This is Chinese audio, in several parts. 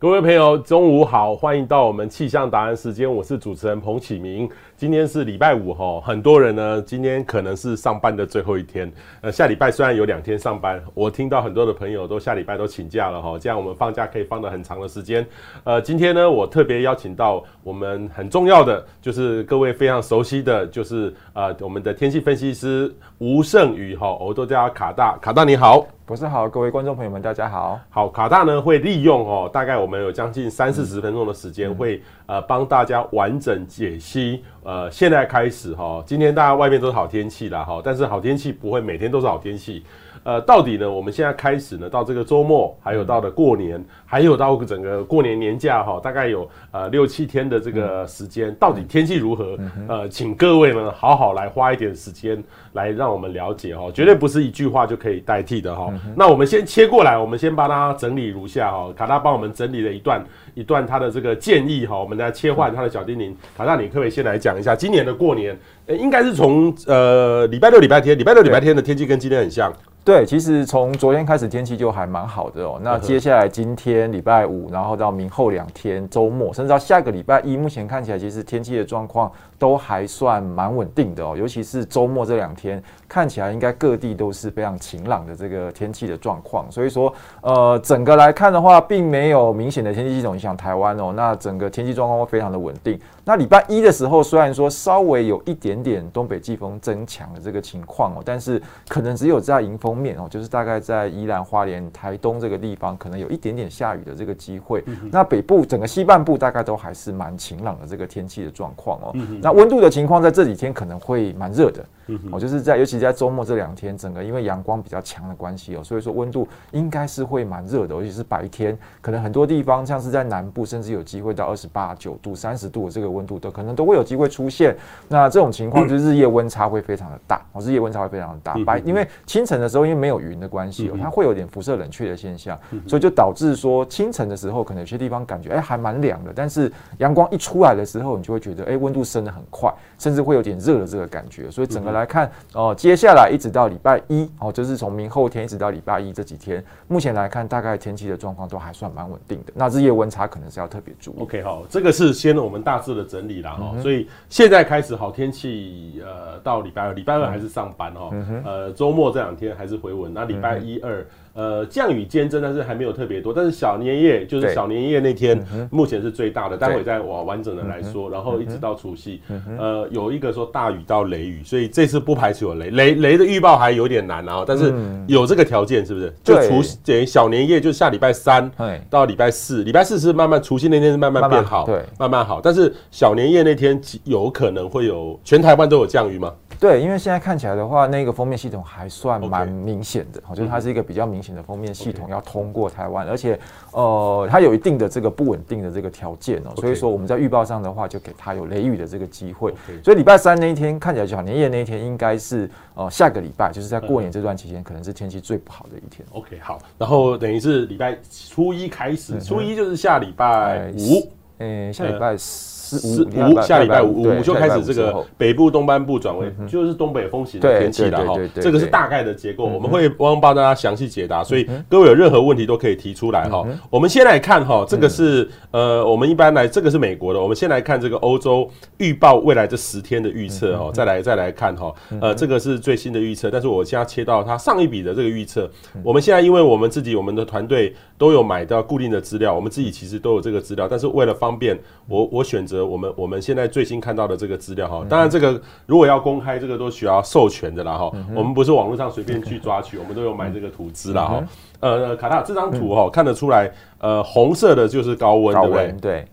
各位朋友，中午好，欢迎到我们气象达人时间，我是主持人彭启明。今天是礼拜五哈，很多人呢，今天可能是上班的最后一天。呃，下礼拜虽然有两天上班，我听到很多的朋友都下礼拜都请假了哈，这样我们放假可以放得很长的时间。呃，今天呢，我特别邀请到我们很重要的，就是各位非常熟悉的，就是呃我们的天气分析师吴胜宇哈，我都叫他卡大，卡大你好。博士好，各位观众朋友们，大家好。好，卡大呢会利用哦，大概我们有将近三四十分钟的时间，会呃帮大家完整解析。呃，现在开始哈，今天大家外面都是好天气啦哈，但是好天气不会每天都是好天气。呃，到底呢？我们现在开始呢，到这个周末，还有到了过年，还有到整个过年年假哈，大概有呃六七天的这个时间，到底天气如何？呃，请各位呢好好来花一点时间来让我们了解哈，绝对不是一句话就可以代替的哈。那我们先切过来，我们先把它整理如下哈。卡大帮我们整理了一段一段他的这个建议哈，我们来切换他的小叮咛。卡大，你可不可以先来讲一下今年的过年？呃，应该是从呃礼拜六、礼拜天，礼拜六、礼拜天的天气跟今天很像。对，其实从昨天开始天气就还蛮好的哦。那接下来今天礼拜五，然后到明后两天周末，甚至到下个礼拜一，目前看起来其实天气的状况都还算蛮稳定的哦。尤其是周末这两天，看起来应该各地都是非常晴朗的这个天气的状况。所以说，呃，整个来看的话，并没有明显的天气系统影响台湾哦。那整个天气状况会非常的稳定。那礼拜一的时候，虽然说稍微有一点点东北季风增强的这个情况哦，但是可能只有在迎风面哦，就是大概在宜兰花莲、台东这个地方，可能有一点点下雨的这个机会。那北部整个西半部大概都还是蛮晴朗的这个天气的状况哦。那温度的情况在这几天可能会蛮热的。哦，就是在尤其在周末这两天，整个因为阳光比较强的关系哦，所以说温度应该是会蛮热的，尤其是白天，可能很多地方像是在南部，甚至有机会到二十八九度、三十度的这个温度都可能都会有机会出现。那这种情况就是日夜温差会非常的大哦，日夜温差会非常的大。白因为清晨的时候因为没有云的关系哦，它会有点辐射冷却的现象，所以就导致说清晨的时候可能有些地方感觉哎还蛮凉的，但是阳光一出来的时候，你就会觉得哎温度升得很快，甚至会有点热的这个感觉。所以整个来看哦。接下来一直到礼拜一哦，就是从明后天一直到礼拜一这几天，目前来看，大概天气的状况都还算蛮稳定的。那日夜温差可能是要特别注意。OK 好，这个是先我们大致的整理了哈。所以现在开始好天气，呃，到礼拜二，礼拜二还是上班哈。呃，周末这两天还是回稳。那礼拜一二。呃，降雨间真的是还没有特别多。但是小年夜就是小年夜那天，目前是最大的。待会再往完整的来说，然后一直到除夕，呃，有一个说大雨到雷雨，所以这次不排除有雷。雷雷的预报还有点难啊，但是有这个条件是不是？就除等于小年夜，就下礼拜三到礼拜四，礼拜四是慢慢除夕那天是慢慢变好，对，慢慢好。但是小年夜那天有可能会有全台湾都有降雨吗？对，因为现在看起来的话，那个封面系统还算蛮明显的，我觉得它是一个比较明显的封面系统要通过台湾，而且呃，它有一定的这个不稳定的这个条件哦，所以说我们在预报上的话，就给它有雷雨的这个机会。所以礼拜三那一天看起来，小年夜那一天应该是呃下个礼拜，就是在过年这段期间，可能是天气最不好的一天。OK，好，然后等于是礼拜初一开始，初一就是下礼拜五，嗯，下礼拜四。四五下礼拜五五就开始这个北部东半部转为就是东北风型的天气了哈，这个是大概的结构，我们会帮帮大家详细解答，所以各位有任何问题都可以提出来哈。我们先来看哈，这个是呃我们一般来这个是美国的，我们先来看这个欧洲预报未来这十天的预测哦，再来再来看哈，呃这个是最新的预测，但是我现在切到它上一笔的这个预测，我们现在因为我们自己我们的团队都有买到固定的资料，我们自己其实都有这个资料，但是为了方便我我选择。我们我们现在最新看到的这个资料哈，当然这个如果要公开，这个都需要授权的啦哈。我们不是网络上随便去抓取，我们都有买这个图资啦哈。呃，卡塔这张图哈看得出来，呃，红色的就是高温，对不对？对。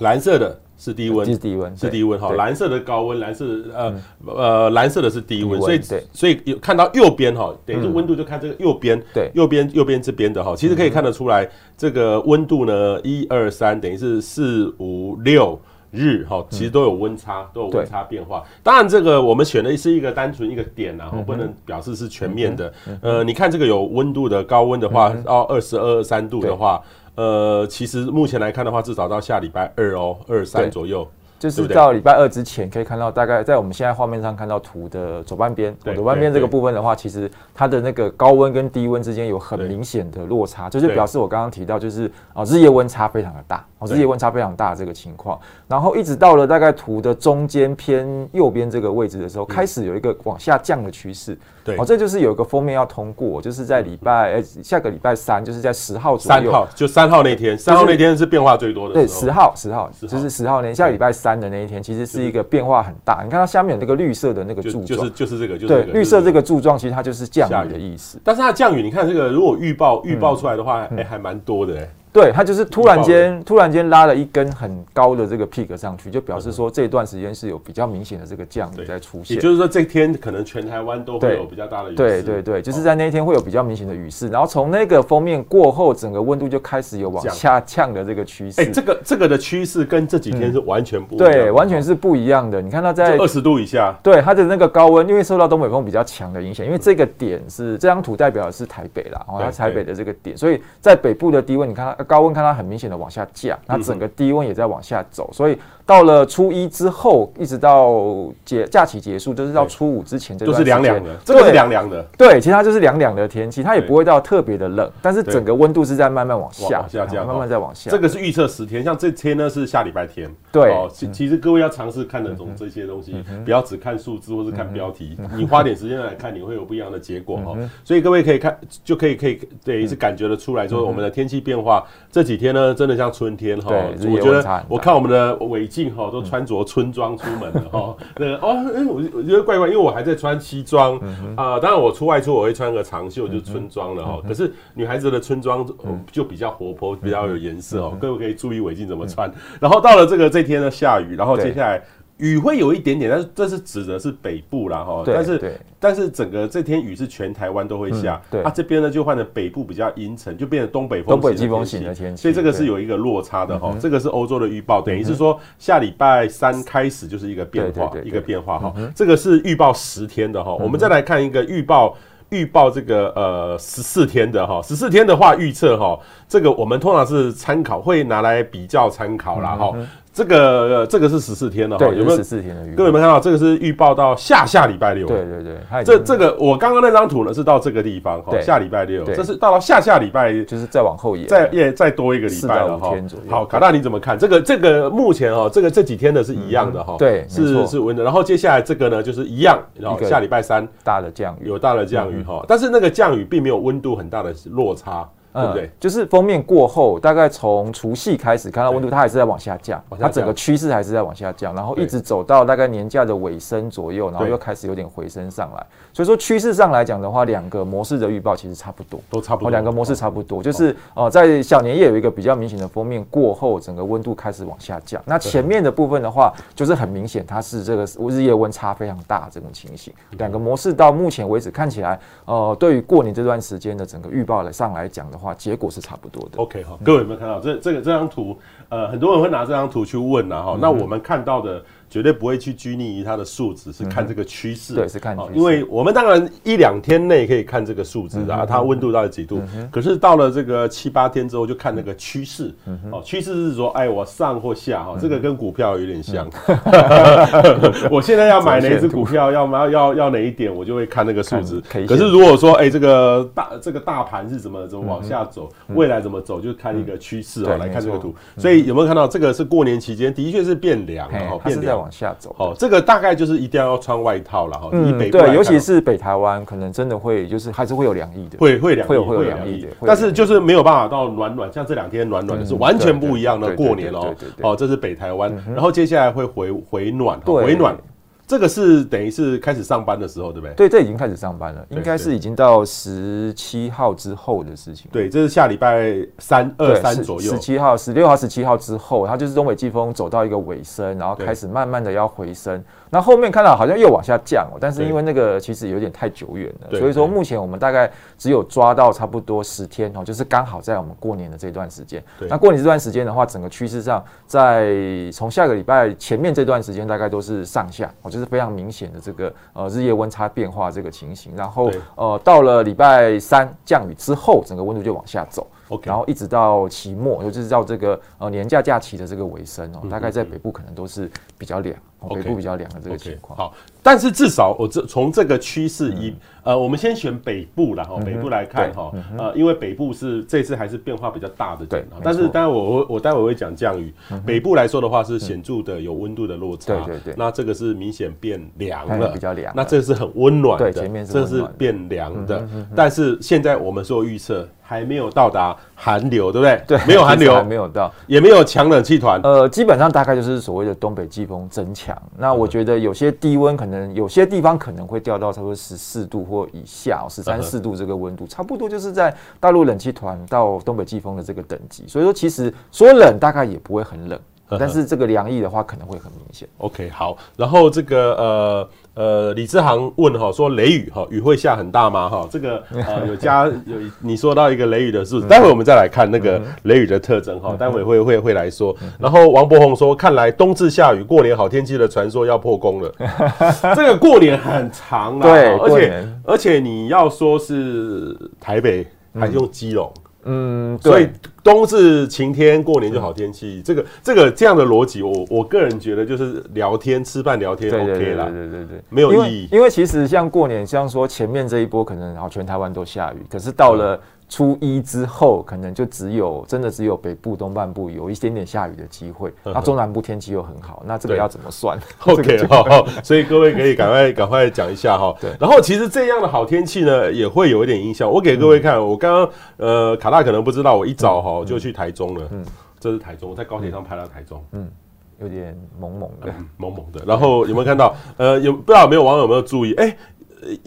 蓝色的是低温，是低温，是低温哈。蓝色的高温，蓝色呃呃蓝色的是低温，所以所以有看到右边哈，等于是温度就看这个右边，对，右边右边这边的哈，其实可以看得出来，这个温度呢，一二三，等于是四五六。日哈，其实都有温差，都有温差变化。当然，这个我们选的是一个单纯一个点，然后不能表示是全面的。呃，你看这个有温度的高温的话，到二十二三度的话，呃，其实目前来看的话，至少到下礼拜二哦，二三左右。就是到礼拜二之前，可以看到大概在我们现在画面上看到图的左半边，左半边这个部分的话，其实它的那个高温跟低温之间有很明显的落差，就是表示我刚刚提到，就是啊日夜温差非常的大，哦日夜温差非常大这个情况，然后一直到了大概图的中间偏右边这个位置的时候，开始有一个往下降的趋势。对，哦，这就是有一个封面要通过，就是在礼拜呃下个礼拜三，就是在十号左右，三号就三号那天，三号那天是变化最多的。对，十号十号就是十号那天，下个礼拜三的那一天，其实是一个变化很大。你看它下面有那个绿色的那个柱状，就是就是这个，就是对绿色这个柱状，其实它就是降雨的意思。但是它降雨，你看这个如果预报预报出来的话，哎，还蛮多的哎。对，它就是突然间突然间拉了一根很高的这个 peak 上去，就表示说这段时间是有比较明显的这个降雨在出现。也就是说，这天可能全台湾都会有比较大的雨势。对对对，就是在那一天会有比较明显的雨势，然后从那个封面过后，整个温度就开始有往下降的这个趋势。哎，这个这个的趋势跟这几天是完全不对，完全是不一样的。你看它在二十度以下，对它的那个高温，因为受到东北风比较强的影响，因为这个点是这张图代表的是台北啦，哦，它台北的这个点，所以在北部的低温，你看它高温，看它很明显。的往下降，那整个低温也在往下走，所以到了初一之后，一直到节假期结束，就是到初五之前，这段都是凉凉的，这个是凉凉的。对，其实它就是凉凉的天气，它也不会到特别的冷，但是整个温度是在慢慢往下，往下降，慢慢在往下。这个是预测十天，像这天呢是下礼拜天。对，其其实各位要尝试看得懂这些东西，不要只看数字或是看标题，你花点时间来看，你会有不一样的结果哦。所以各位可以看，就可以可以对，是感觉得出来，说我们的天气变化这几天呢，真的像春天。哈，我觉得我看我们的伟静哈都穿着春装出门了哈。那个哦，哎，我我觉得怪怪，因为我还在穿西装啊。当然我出外出我会穿个长袖，就是春装了哈。可是女孩子的春装就比较活泼，比较有颜色哦。各位可以注意伟静怎么穿。然后到了这个这天呢下雨，然后接下来。雨会有一点点，但是这是指的是北部啦哈。但是但是整个这天雨是全台湾都会下。对。啊，这边呢就换成北部比较阴沉，就变成东北风。东北季风型的天气。所以这个是有一个落差的哈。这个是欧洲的预报，等于是说下礼拜三开始就是一个变化，一个变化哈。这个是预报十天的哈。我们再来看一个预报，预报这个呃十四天的哈。十四天的话预测哈，这个我们通常是参考，会拿来比较参考啦哈。这个这个是十四天的哈，有没有十四天的预？各位有没有看到？这个是预报到下下礼拜六。对对对，这这个我刚刚那张图呢是到这个地方哈，下礼拜六。这是到了下下礼拜，就是再往后延，再也再多一个礼拜了哈。好，卡大你怎么看？这个这个目前哈，这个这几天的是一样的哈，对，是是温的。然后接下来这个呢就是一样，然后下礼拜三大的降雨，有大的降雨哈，但是那个降雨并没有温度很大的落差。对不对？就是封面过后，大概从除夕开始看到温度，它还是在往下降，它整个趋势还是在往下降，然后一直走到大概年假的尾声左右，然后又开始有点回升上来。所以说趋势上来讲的话，两个模式的预报其实差不多，都差不多。两个模式差不多，就是呃，在小年夜有一个比较明显的封面过后，整个温度开始往下降。那前面的部分的话，就是很明显它是这个日夜温差非常大这种情形。两个模式到目前为止看起来，呃，对于过年这段时间的整个预报来上来讲的话，结果是差不多的。OK 哈，各位有没有看到这这个这张图？呃，很多人会拿这张图去问呐哈。那我们看到的。绝对不会去拘泥于它的数值，是看这个趋势。对，是看趋势。因为我们当然一两天内可以看这个数值啊，它温度到底几度。可是到了这个七八天之后，就看那个趋势。哦，趋势是说，哎，我上或下哈，这个跟股票有点像。我现在要买哪一只股票，要 要要要哪一点，我就会看那个数值。可是如果说，哎，这个大这个大盘是怎么怎么往下走，未来怎么走，就看一个趋势啊，来看这个图。所以有没有看到这个是过年期间的确是变凉了哈，变凉。往下走哦，这个大概就是一定要穿外套了哈。嗯，对，尤其是北台湾，可能真的会就是还是会有凉意的，会会凉，会有会有凉意的。但是就是没有办法到暖暖，像这两天暖暖的是完全不一样的过年哦。哦，这是北台湾，然后接下来会回回暖，回暖。这个是等于是开始上班的时候，对不对？对，这已经开始上班了，应该是已经到十七号之后的事情。对，这是下礼拜三二三左右，十七号、十六号、十七号之后，它就是东北季风走到一个尾声，然后开始慢慢的要回升。那后面看到好像又往下降哦，但是因为那个其实有点太久远了，所以说目前我们大概只有抓到差不多十天哦，就是刚好在我们过年的这段时间。那过年这段时间的话，整个趋势上，在从下个礼拜前面这段时间大概都是上下哦，就是非常明显的这个呃日夜温差变化这个情形。然后呃到了礼拜三降雨之后，整个温度就往下走。然后一直到期末，就是到这个呃年假假期的这个尾声哦，大概在北部可能都是比较凉，北部比较凉的这个情况。好，但是至少我这从这个趋势一呃，我们先选北部了哈，北部来看哈，呃，因为北部是这次还是变化比较大的，对，但是当然我我我待会会讲降雨，北部来说的话是显著的有温度的落差，对对对，那这个是明显变凉了，比较凉，那这是很温暖的，对，前面是这是变凉的，但是现在我们做预测。还没有到达寒流，对不对？对，没有寒流，还没有到，也没有强冷气团。呃，基本上大概就是所谓的东北季风增强。那我觉得有些低温可能有些地方可能会掉到差不多十四度或以下，十三四度这个温度，差不多就是在大陆冷气团到东北季风的这个等级。所以说，其实说冷大概也不会很冷。但是这个凉意的话，可能会很明显。OK，好。然后这个呃呃，李志航问哈，说雷雨哈，雨会下很大吗？哈，这个呃 有加有你说到一个雷雨的数字，待会我们再来看那个雷雨的特征哈，待会会会会来说。然后王博宏说，看来冬至下雨，过年好天气的传说要破功了。这个过年很长啊，对，而且而且你要说是台北，还用基隆。嗯，所以冬至晴天，过年就好天气。这个这个这样的逻辑，我我个人觉得就是聊天吃饭聊天 OK 啦，对对对对，没有意义。因为其实像过年，像说前面这一波可能然后全台湾都下雨，可是到了。初一之后，可能就只有真的只有北部东半部有一点点下雨的机会，那中南部天气又很好，那这个要怎么算？OK 哈，所以各位可以赶快 赶快讲一下哈。对，然后其实这样的好天气呢，也会有一点影响。我给各位看，我刚刚呃卡大可能不知道，我一早哈就去台中了。嗯，这是台中，我在高铁上拍到台中。嗯，有点蒙蒙的，蒙蒙的。然后有没有看到？呃，有不知道有没有网友有没有注意？哎。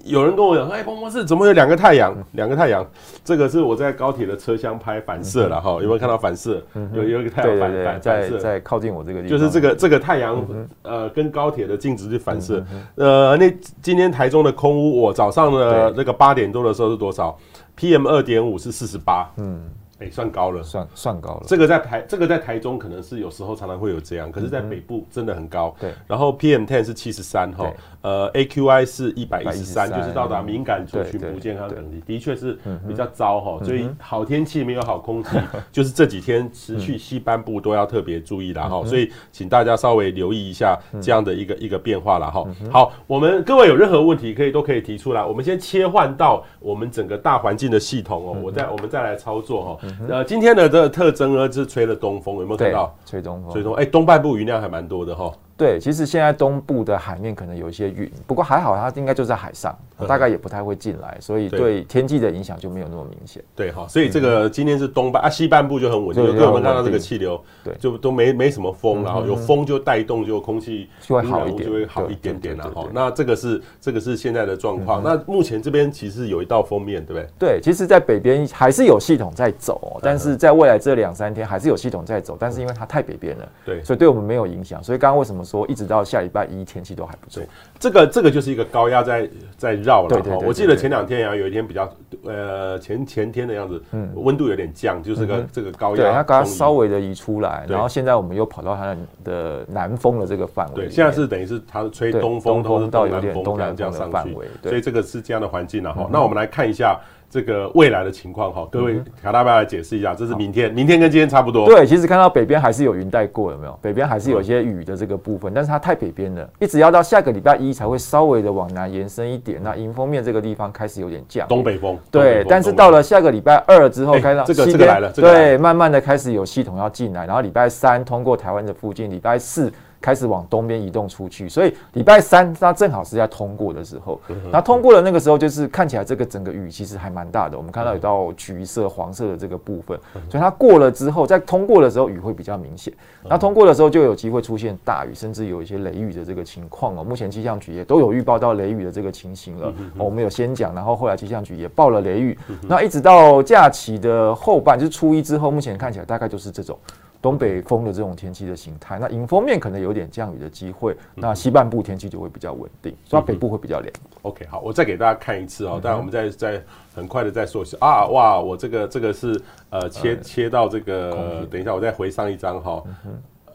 有人跟我讲，哎，彭博士怎么有两个太阳？两个太阳，这个是我在高铁的车厢拍反射了哈，有没有看到反射？有有一个太阳反反反射在靠近我这个地方，就是这个这个太阳呃跟高铁的镜子去反射。呃，那今天台中的空屋，我早上的那个八点多的时候是多少？PM 二点五是四十八。嗯。哎、欸，算高了，算算高了。这个在台，这个在台中可能是有时候常常会有这样，可是，在北部真的很高。对。然后 PM ten 是七十三哈，呃，AQI 是一百一十三，就是到达敏感族群不健康等级，的确是比较糟哈。所以好天气没有好空气，就是这几天持续西半部都要特别注意了哈。所以请大家稍微留意一下这样的一个一个变化了哈。好，我们各位有任何问题可以都可以提出来。我们先切换到我们整个大环境的系统哦，我再我们再来操作哈。呃，今天的这个特征呢，是吹了东风，有没有看到？吹东风，吹东，哎，东半部云量还蛮多的哈。对，其实现在东部的海面可能有一些云，不过还好，它应该就在海上，大概也不太会进来，所以对天气的影响就没有那么明显。对哈，所以这个今天是东半啊，西半部就很稳定，对，我们看到这个气流，对，就都没没什么风，然后有风就带动，就空气就会好一点，就会好一点点了哈。那这个是这个是现在的状况。那目前这边其实有一道封面，对不对？对，其实，在北边还是有系统在走，但是在未来这两三天还是有系统在走，但是因为它太北边了，对，所以对我们没有影响。所以刚刚为什么说一直到下礼拜一天气都还不错，这个这个就是一个高压在在绕了哈。我记得前两天啊，有一天比较呃前前天的样子，嗯，温度有点降，就是个这个高压，对，它刚刚稍微的移出来，然后现在我们又跑到它的南风的这个范围，对，现在是等于是它吹东风，东风到有点东南风的范围，所以这个是这样的环境了哈。那我们来看一下。这个未来的情况哈，各位卡大要来解释一下，这是明天，明天跟今天差不多。对，其实看到北边还是有云带过，有没有？北边还是有一些雨的这个部分，但是它太北边了，一直要到下个礼拜一才会稍微的往南延伸一点。那迎风面这个地方开始有点降，东北风。对，但是到了下个礼拜二之后，开到这个这个来了，对，慢慢的开始有系统要进来，然后礼拜三通过台湾的附近，礼拜四。开始往东边移动出去，所以礼拜三它正好是在通过的时候。那通过的那个时候，就是看起来这个整个雨其实还蛮大的。我们看到有到橘色、黄色的这个部分，所以它过了之后，在通过的时候雨会比较明显。那通过的时候就有机会出现大雨，甚至有一些雷雨的这个情况哦。目前气象局也都有预报到雷雨的这个情形了。我们有先讲，然后后来气象局也报了雷雨。那一直到假期的后半，就是初一之后，目前看起来大概就是这种。东北风的这种天气的形态，那迎风面可能有点降雨的机会，那西半部天气就会比较稳定，所以北部会比较凉。OK，好，我再给大家看一次哦，当然我们再再很快的再说一下啊，哇，我这个这个是呃切切到这个，等一下我再回上一张哈，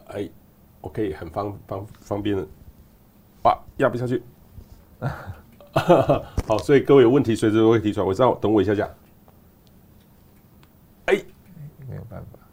哎，OK，很方方方便的，哇，压不下去，好，所以各位有问题随时都会提出来，我知道，等我一下下，哎。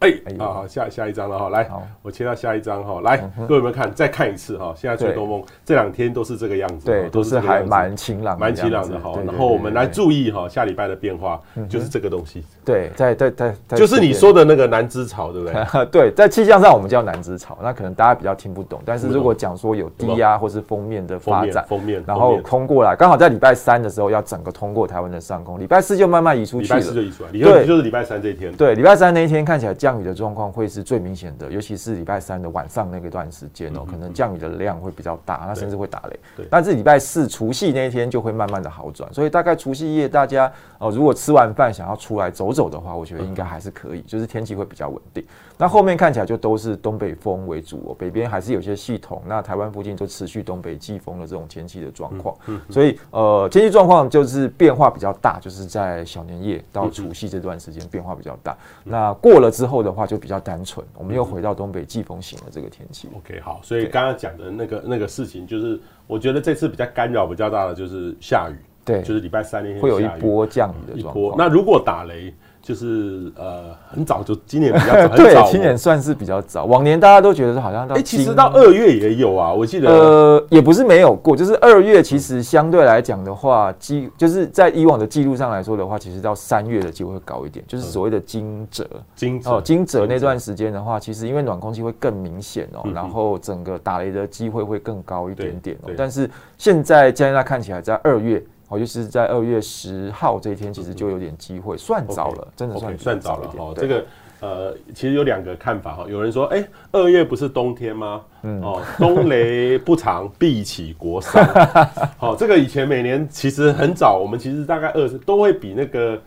哎，好好，下下一张了哈，来，我切到下一张哈，来，各位有没有看？再看一次哈，现在吹东风，这两天都是这个样子，对，都是还蛮晴朗，蛮晴朗的哈。然后我们来注意哈，下礼拜的变化就是这个东西，对，在在在，就是你说的那个南支潮，对不对？对，在气象上我们叫南支潮，那可能大家比较听不懂，但是如果讲说有低压或是封面的发展，锋面，然后空过来，刚好在礼拜三的时候要整个通过台湾的上空，礼拜四就慢慢移出去了，礼拜四就移出来，对，就是礼拜三这一天，对，礼拜三那一天看起来降雨的状况会。是最明显的，尤其是礼拜三的晚上那个段时间哦，可能降雨的量会比较大，那甚至会打雷。对，但是礼拜四除夕那一天就会慢慢的好转，所以大概除夕夜大家哦，如果吃完饭想要出来走走的话，我觉得应该还是可以，就是天气会比较稳定。那后面看起来就都是东北风为主哦，北边还是有些系统，那台湾附近就持续东北季风的这种天气的状况。嗯所以呃，天气状况就是变化比较大，就是在小年夜到除夕这段时间变化比较大。那过了之后的话，就比较单纯，我们又回到东北季风型的这个天气。OK，好，所以刚刚讲的那个那个事情，就是我觉得这次比较干扰比较大的就是下雨，对，就是礼拜三那天会有一波降雨的状况。那如果打雷？就是呃，很早就今年比较早，对，今年算是比较早。往年大家都觉得好像到，哎，其实到二月也有啊，我记得呃，也不是没有过，就是二月其实相对来讲的话，记就是在以往的记录上来说的话，其实到三月的机会会高一点，就是所谓的惊蛰，惊哦，惊蛰那段时间的话，其实因为暖空气会更明显哦，然后整个打雷的机会会更高一点点哦。但是现在加拿大看起来在二月。哦，就是在二月十号这一天，其实就有点机会，算早了，真的算算早了哦。这个呃，其实有两个看法哈。有人说，哎，二月不是冬天吗？嗯哦，冬雷不长，必起国丧。好，这个以前每年其实很早，我们其实大概二十都会比那个。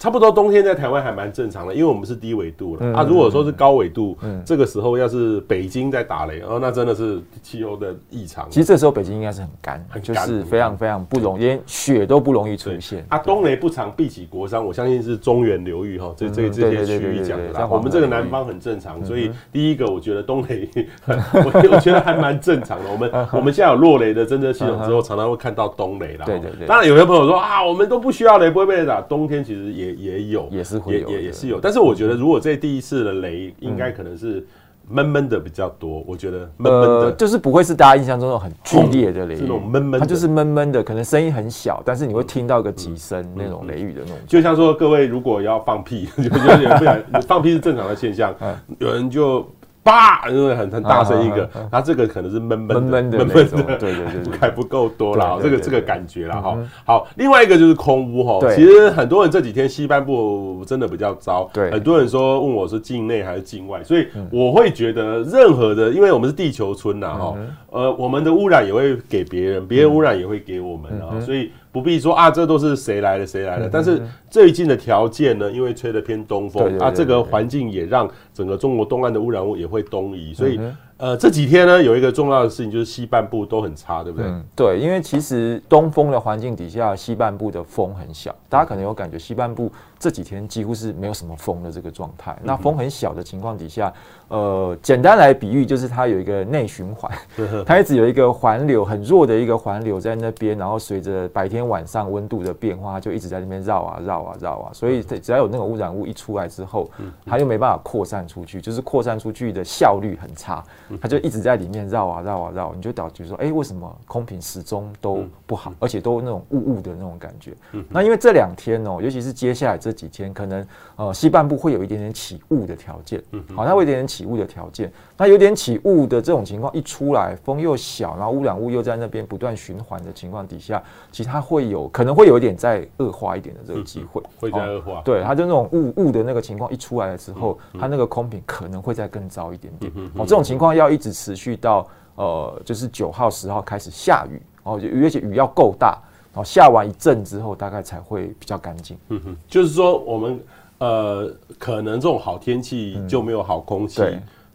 差不多冬天在台湾还蛮正常的，因为我们是低纬度了、嗯、啊。如果说是高纬度，嗯，这个时候要是北京在打雷，哦，那真的是气候的异常。其实这时候北京应该是很干，很干，就是非常非常不容易，连雪都不容易出现。啊，冬雷不长，必起国殤。我相信是中原流域哈，这这这些区域讲的啦。我们这个南方很正常，所以第一个我觉得冬雷，我 我觉得还蛮正常的。我们我们现在有落雷的侦测系统之后，常常会看到冬雷啦。对对对。当然有些朋友说啊，我们都不需要雷，不会被雷打。冬天其实也。也有，也是会有，也也是有，但是我觉得，如果这第一次的雷，应该可能是闷闷的比较多。我觉得闷闷的，就是不会是大家印象中那种很剧烈的雷雨，这种闷闷，它就是闷闷的，可能声音很小，但是你会听到个几声那种雷雨的那种。就像说，各位如果要放屁，有人不想放屁是正常的现象，有人就。叭，因为很很大声一个，它这个可能是闷闷闷闷的，闷闷的，对对对，还 不够多啦，这个这个感觉啦哈。好，另外一个就是空屋哈，其实很多人这几天西半部真的比较糟，对，很多人说问我是境内还是境外，所以我会觉得任何的，因为我们是地球村呐哈，呃，我们的污染也会给别人，别人污染也会给我们啊，所以。不必说啊，这都是谁来了谁来了。但是最近的条件呢，因为吹的偏东风啊，这个环境也让整个中国东岸的污染物也会东移，所以。呃，这几天呢，有一个重要的事情就是西半部都很差，对不对？嗯，对，因为其实东风的环境底下，西半部的风很小，大家可能有感觉，西半部这几天几乎是没有什么风的这个状态。那风很小的情况底下，呃，简单来比喻就是它有一个内循环，它一直有一个环流，很弱的一个环流在那边，然后随着白天晚上温度的变化，它就一直在那边绕啊绕啊绕啊，所以只要有那个污染物一出来之后，它又没办法扩散出去，就是扩散出去的效率很差。它就一直在里面绕啊绕啊绕，你就导致说，哎，为什么空瓶始终都不好，而且都那种雾雾的那种感觉？那因为这两天哦，尤其是接下来这几天，可能呃西半部会有一点点起雾的条件，嗯好，它会有一点点起雾的条件。那有点起雾的这种情况一出来，风又小，然后污染物又在那边不断循环的情况底下，其实它会有可能会有一点再恶化一点的这个机会，会再恶化。对，它就那种雾雾的那个情况一出来了之后，它那个空品可能会再更糟一点点。哦，这种情况要一直持续到呃，就是九号、十号开始下雨哦，而且雨要够大，然后下完一阵之后，大概才会比较干净。嗯哼，就是说我们呃，可能这种好天气就没有好空气，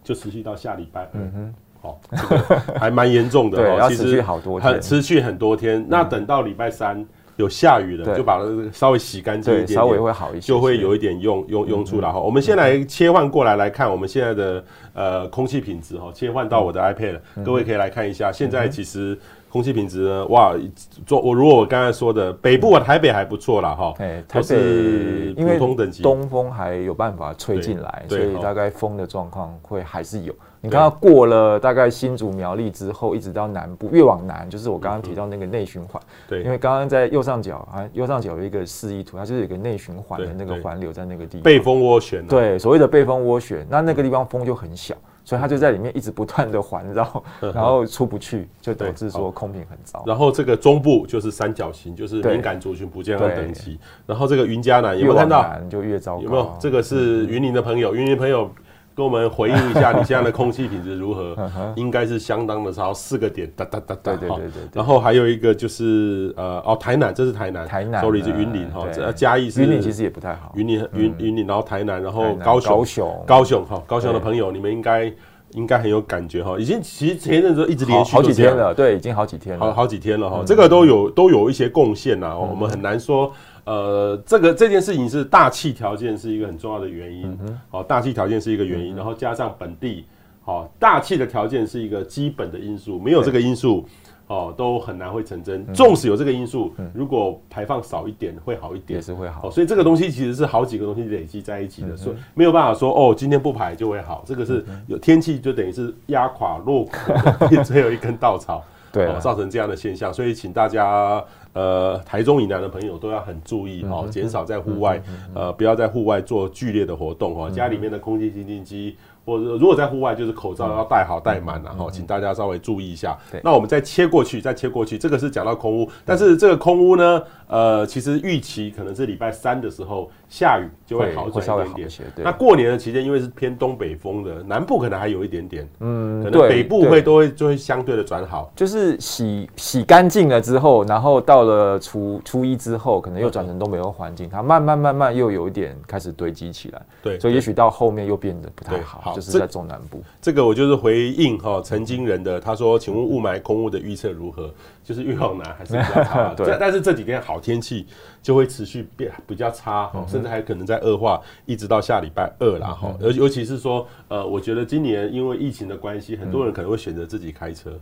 就持续到下礼拜。嗯哼，好，这个还蛮严重的。对，要持续好多天，很持续很多天。那等到礼拜三。有下雨了，就把它稍微洗干净一点，稍微会好一些，就会有一点用用用处了哈。我们先来切换过来来看我们现在的呃空气品质哈，切换到我的 iPad，各位可以来看一下。现在其实空气品质呢，哇，做我如果我刚才说的北部啊，台北还不错啦哈，哎，台北普通等级，东风还有办法吹进来，所以大概风的状况会还是有。你看，过了大概新竹苗栗之后，一直到南部，越往南就是我刚刚提到那个内循环。对，因为刚刚在右上角啊，右上角有一个示意图，它就是有一个内循环的那个环流在那个地方。背风涡旋。对，所谓的背风涡旋，那那个地方风就很小，所以它就在里面一直不断的环绕，然后出不去，就导致说空品很糟。然后这个中部就是三角形，就是敏感族群不健康等级。然后这个云嘉南有没有看到？就越糟糕。有没有？这个是云林的朋友，云林朋友。跟我们回应一下，你现在的空气品质如何？应该是相当的差，四个点，哒哒哒哒。对对对对。然后还有一个就是呃哦，台南，这是台南，台南，sorry 是云林哈，这嘉义是云林其实也不太好。云林云云林，然后台南，然后高雄，高雄，高雄哈，高雄的朋友，你们应该应该很有感觉哈，已经其实前一阵子一直连续好几天了，对，已经好几天了，好好几天了哈，这个都有都有一些贡献呐，我们很难说。呃，这个这件事情是大气条件是一个很重要的原因，好，大气条件是一个原因，然后加上本地，好，大气的条件是一个基本的因素，没有这个因素，哦，都很难会成真。纵使有这个因素，如果排放少一点，会好一点，也是会好。所以这个东西其实是好几个东西累积在一起的，所以没有办法说哦，今天不排就会好。这个是有天气就等于是压垮骆驼 最后一根稻草，对，造成这样的现象。所以请大家。呃，台中以南的朋友都要很注意哦，减少在户外，呃，不要在户外做剧烈的活动哦。家里面的空气清净机，或者如果在户外，就是口罩要戴好戴满，然后请大家稍微注意一下。那我们再切过去，再切过去，这个是讲到空屋，但是这个空屋呢，呃，其实预期可能是礼拜三的时候下雨就会好转一点点。那过年的期间，因为是偏东北风的，南部可能还有一点点，嗯，可能北部会都会就会相对的转好，就是洗洗干净了之后，然后到。了初初一之后，可能又转成东北风环境，它慢慢慢慢又有一点开始堆积起来。对，所以也许到后面又变得不太好。好，就是在中南部。这个我就是回应哈，曾经人的他说，请问雾霾空污的预测如何？就是越往南还是比较差。对，但是这几天好天气就会持续变比较差，甚至还可能在恶化，一直到下礼拜二啦哈。尤尤其是说，呃，我觉得今年因为疫情的关系，很多人可能会选择自己开车。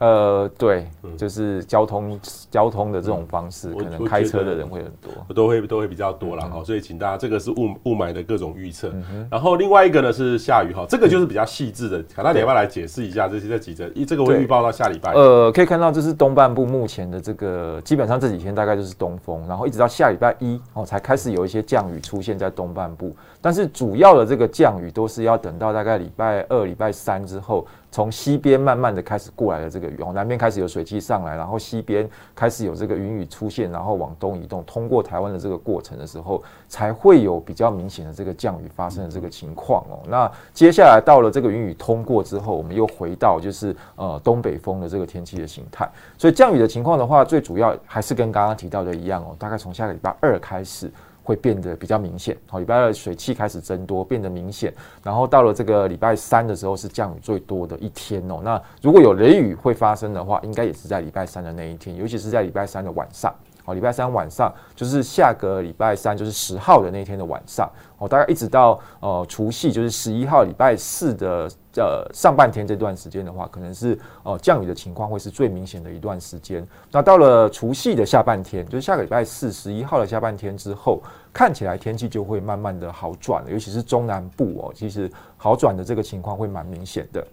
呃，对，就是交通交通的这种方式，可能开车的人会很多，都会都会比较多了哈。所以请大家，这个是雾雾霾的各种预测。然后另外一个呢是下雨哈，这个就是比较细致的。卡大你要不要来解释一下这些这几则？一这个会预报到下礼拜。呃，可以看到这是东半部目前的这个，基本上这几天大概就是东风，然后一直到下礼拜一哦才开始有一些降雨出现在东半部。但是主要的这个降雨都是要等到大概礼拜二、礼拜三之后。从西边慢慢的开始过来的这个雨，哦，南边开始有水汽上来，然后西边开始有这个云雨出现，然后往东移动，通过台湾的这个过程的时候，才会有比较明显的这个降雨发生的这个情况哦。那接下来到了这个云雨通过之后，我们又回到就是呃东北风的这个天气的形态，所以降雨的情况的话，最主要还是跟刚刚提到的一样哦，大概从下个礼拜二开始。会变得比较明显，好，礼拜二水汽开始增多，变得明显，然后到了这个礼拜三的时候是降雨最多的一天哦。那如果有雷雨会发生的话，应该也是在礼拜三的那一天，尤其是在礼拜三的晚上。好，礼拜三晚上就是下个礼拜三，就是十号的那天的晚上，哦，大概一直到呃除夕，就是十一号礼拜四的呃上半天这段时间的话，可能是呃降雨的情况会是最明显的一段时间。那到了除夕的下半天，就是下个礼拜四十一号的下半天之后，看起来天气就会慢慢的好转了，尤其是中南部哦，其实好转的这个情况会蛮明显的。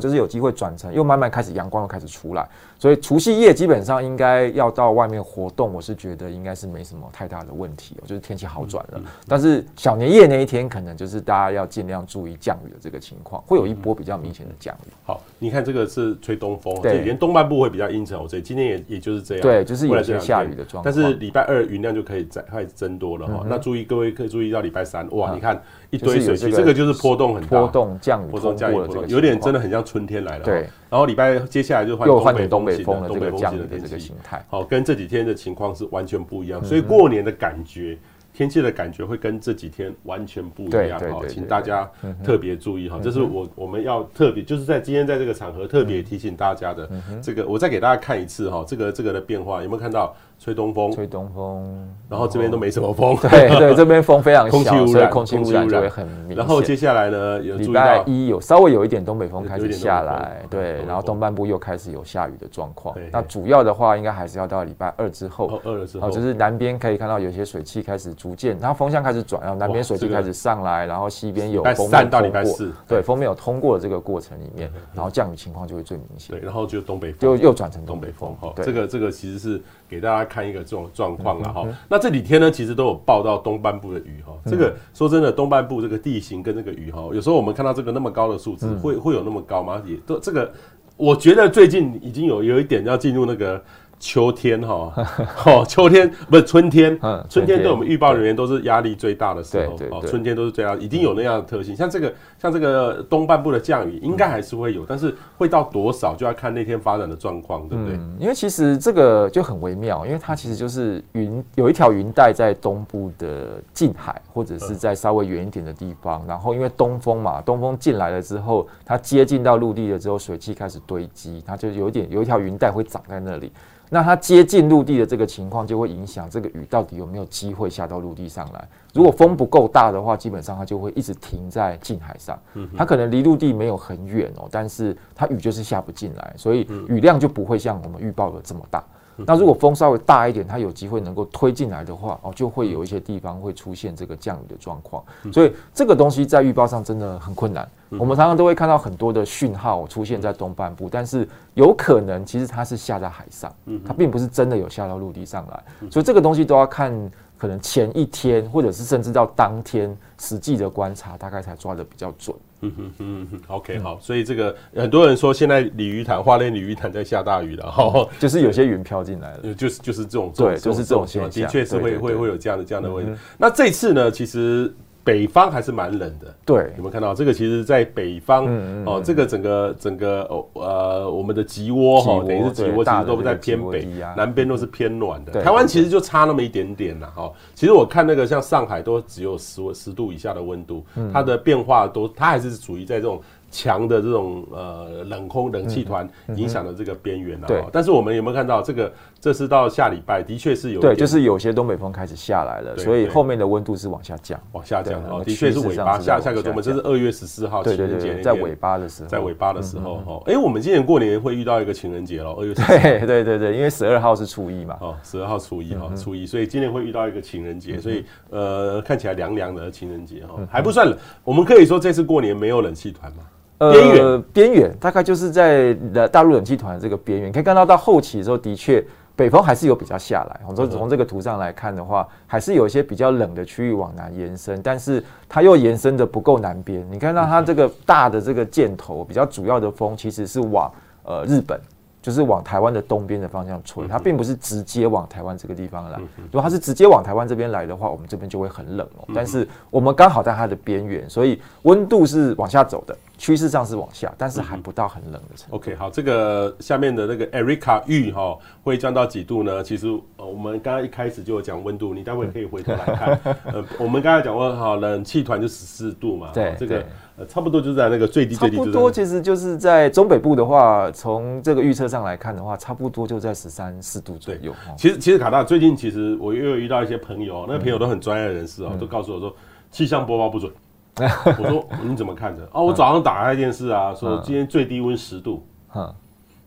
就是有机会转成，又慢慢开始阳光又开始出来，所以除夕夜基本上应该要到外面活动，我是觉得应该是没什么太大的问题，就是天气好转了。但是小年夜那一天，可能就是大家要尽量注意降雨的这个情况，会有一波比较明显的降雨。好，你看这个是吹东风，对，连东半部会比较阴沉，所以今天也也就是这样，对，就是有些下雨的状况。但是礼拜二云量就可以再开始增多了哈。那注意各位可以注意到礼拜三，哇，你看。一堆水汽，这个就是波动很大，波动降雨，波动降雨，有点真的很像春天来了。对，然后礼拜接下来就换东北风型的东北风型的这个形态，好，跟这几天的情况是完全不一样，所以过年的感觉。天气的感觉会跟这几天完全不一样哈，请大家特别注意哈，这是我我们要特别就是在今天在这个场合特别提醒大家的。这个我再给大家看一次哈，这个这个的变化有没有看到？吹东风，吹东风，然后这边都没什么风，对对，这边风非常小，空气污染，空气污染就会很明显。然后接下来呢，有礼拜一有稍微有一点东北风开始下来，对，然后东半部又开始有下雨的状况。那主要的话，应该还是要到礼拜二之后，二了之后，就是南边可以看到有些水汽开始逐渐，然后风向开始转，然后南边水汽开始上来，然后西边有风面通过，对，风面有通过的这个过程里面，然后降雨情况就会最明显。对，然后就东北风。就又转成东北风，哈，这个这个其实是给大家看一个这种状况了哈。那这几天呢，其实都有报到东半部的雨哈。这个说真的，东半部这个地形跟这个雨哈，有时候我们看到这个那么高的数字，会会有那么高吗？也都这个，我觉得最近已经有有一点要进入那个。秋天哈，哦，秋天不是春天，春天对我们预报人员都是压力最大的时候，哦，春天都是这样，已经有那样的特性。像这个，像这个东半部的降雨，应该还是会有，但是会到多少，就要看那天发展的状况，对不对？因为其实这个就很微妙，因为它其实就是云有一条云带在东部的近海，或者是在稍微远一点的地方，然后因为东风嘛，东风进来了之后，它接近到陆地了之后，水汽开始堆积，它就有点有一条云带会长在那里。那它接近陆地的这个情况，就会影响这个雨到底有没有机会下到陆地上来。如果风不够大的话，基本上它就会一直停在近海上。它可能离陆地没有很远哦，但是它雨就是下不进来，所以雨量就不会像我们预报的这么大。那如果风稍微大一点，它有机会能够推进来的话，哦，就会有一些地方会出现这个降雨的状况。所以这个东西在预报上真的很困难。我们常常都会看到很多的讯号出现在东半部，但是有可能其实它是下在海上，它并不是真的有下到陆地上来。所以这个东西都要看。可能前一天，或者是甚至到当天实际的观察，大概才抓的比较准。嗯哼嗯哼，OK 好，所以这个很多人说现在鲤鱼潭、花莲鲤鱼潭在下大雨了，哈，就是有些云飘进来了，就是就是这种，对，就是这种现象，的确是会会会有这样的这样的问题。那这次呢，其实。北方还是蛮冷的，对，有没有看到这个？其实，在北方哦，这个整个整个呃，我们的极窝哈，等于是极窝，其实都不在偏北，南边都是偏暖的。台湾其实就差那么一点点了哈。其实我看那个像上海都只有十十度以下的温度，它的变化都，它还是处于在这种。强的这种呃冷空冷气团影响了这个边缘了，对。但是我们有没有看到这个？这是到下礼拜的确是有，对，就是有些东北风开始下来了，所以后面的温度是往下降，往下降哦。的确是尾巴下下个周末，这是二月十四号情人节，在尾巴的时候，在尾巴的时候哈。哎，我们今年过年会遇到一个情人节喽，二月。对对对对，因为十二号是初一嘛，哦，十二号初一哈，初一，所以今年会遇到一个情人节，所以呃看起来凉凉的情人节哈，还不算冷。我们可以说这次过年没有冷气团嘛？边缘边缘，大概就是在大陆冷气团的这个边缘，可以看到到后期的时候，的确北风还是有比较下来。我说从这个图上来看的话，还是有一些比较冷的区域往南延伸，但是它又延伸的不够南边。你看到它这个大的这个箭头，比较主要的风其实是往呃日本。就是往台湾的东边的方向吹，它并不是直接往台湾这个地方来。如果它是直接往台湾这边来的话，我们这边就会很冷哦。但是我们刚好在它的边缘，所以温度是往下走的，趋势上是往下，但是还不到很冷的程度。OK，好，这个下面的那个 Erica 玉哈会降到几度呢？其实呃，我们刚刚一开始就有讲温度，你待会可以回头来看。呃，我们刚才讲过哈，冷气团就十四度嘛，对，这个。呃，差不多就是在那个最低最低，差不多其实就是在中北部的话，从这个预测上来看的话，差不多就在十三四度左右。其实其实卡大最近其实我又有遇到一些朋友，那个朋友都很专业的人士哦，都告诉我说气象播报不准。我说你怎么看的？哦，我早上打开电视啊，说今天最低温十度，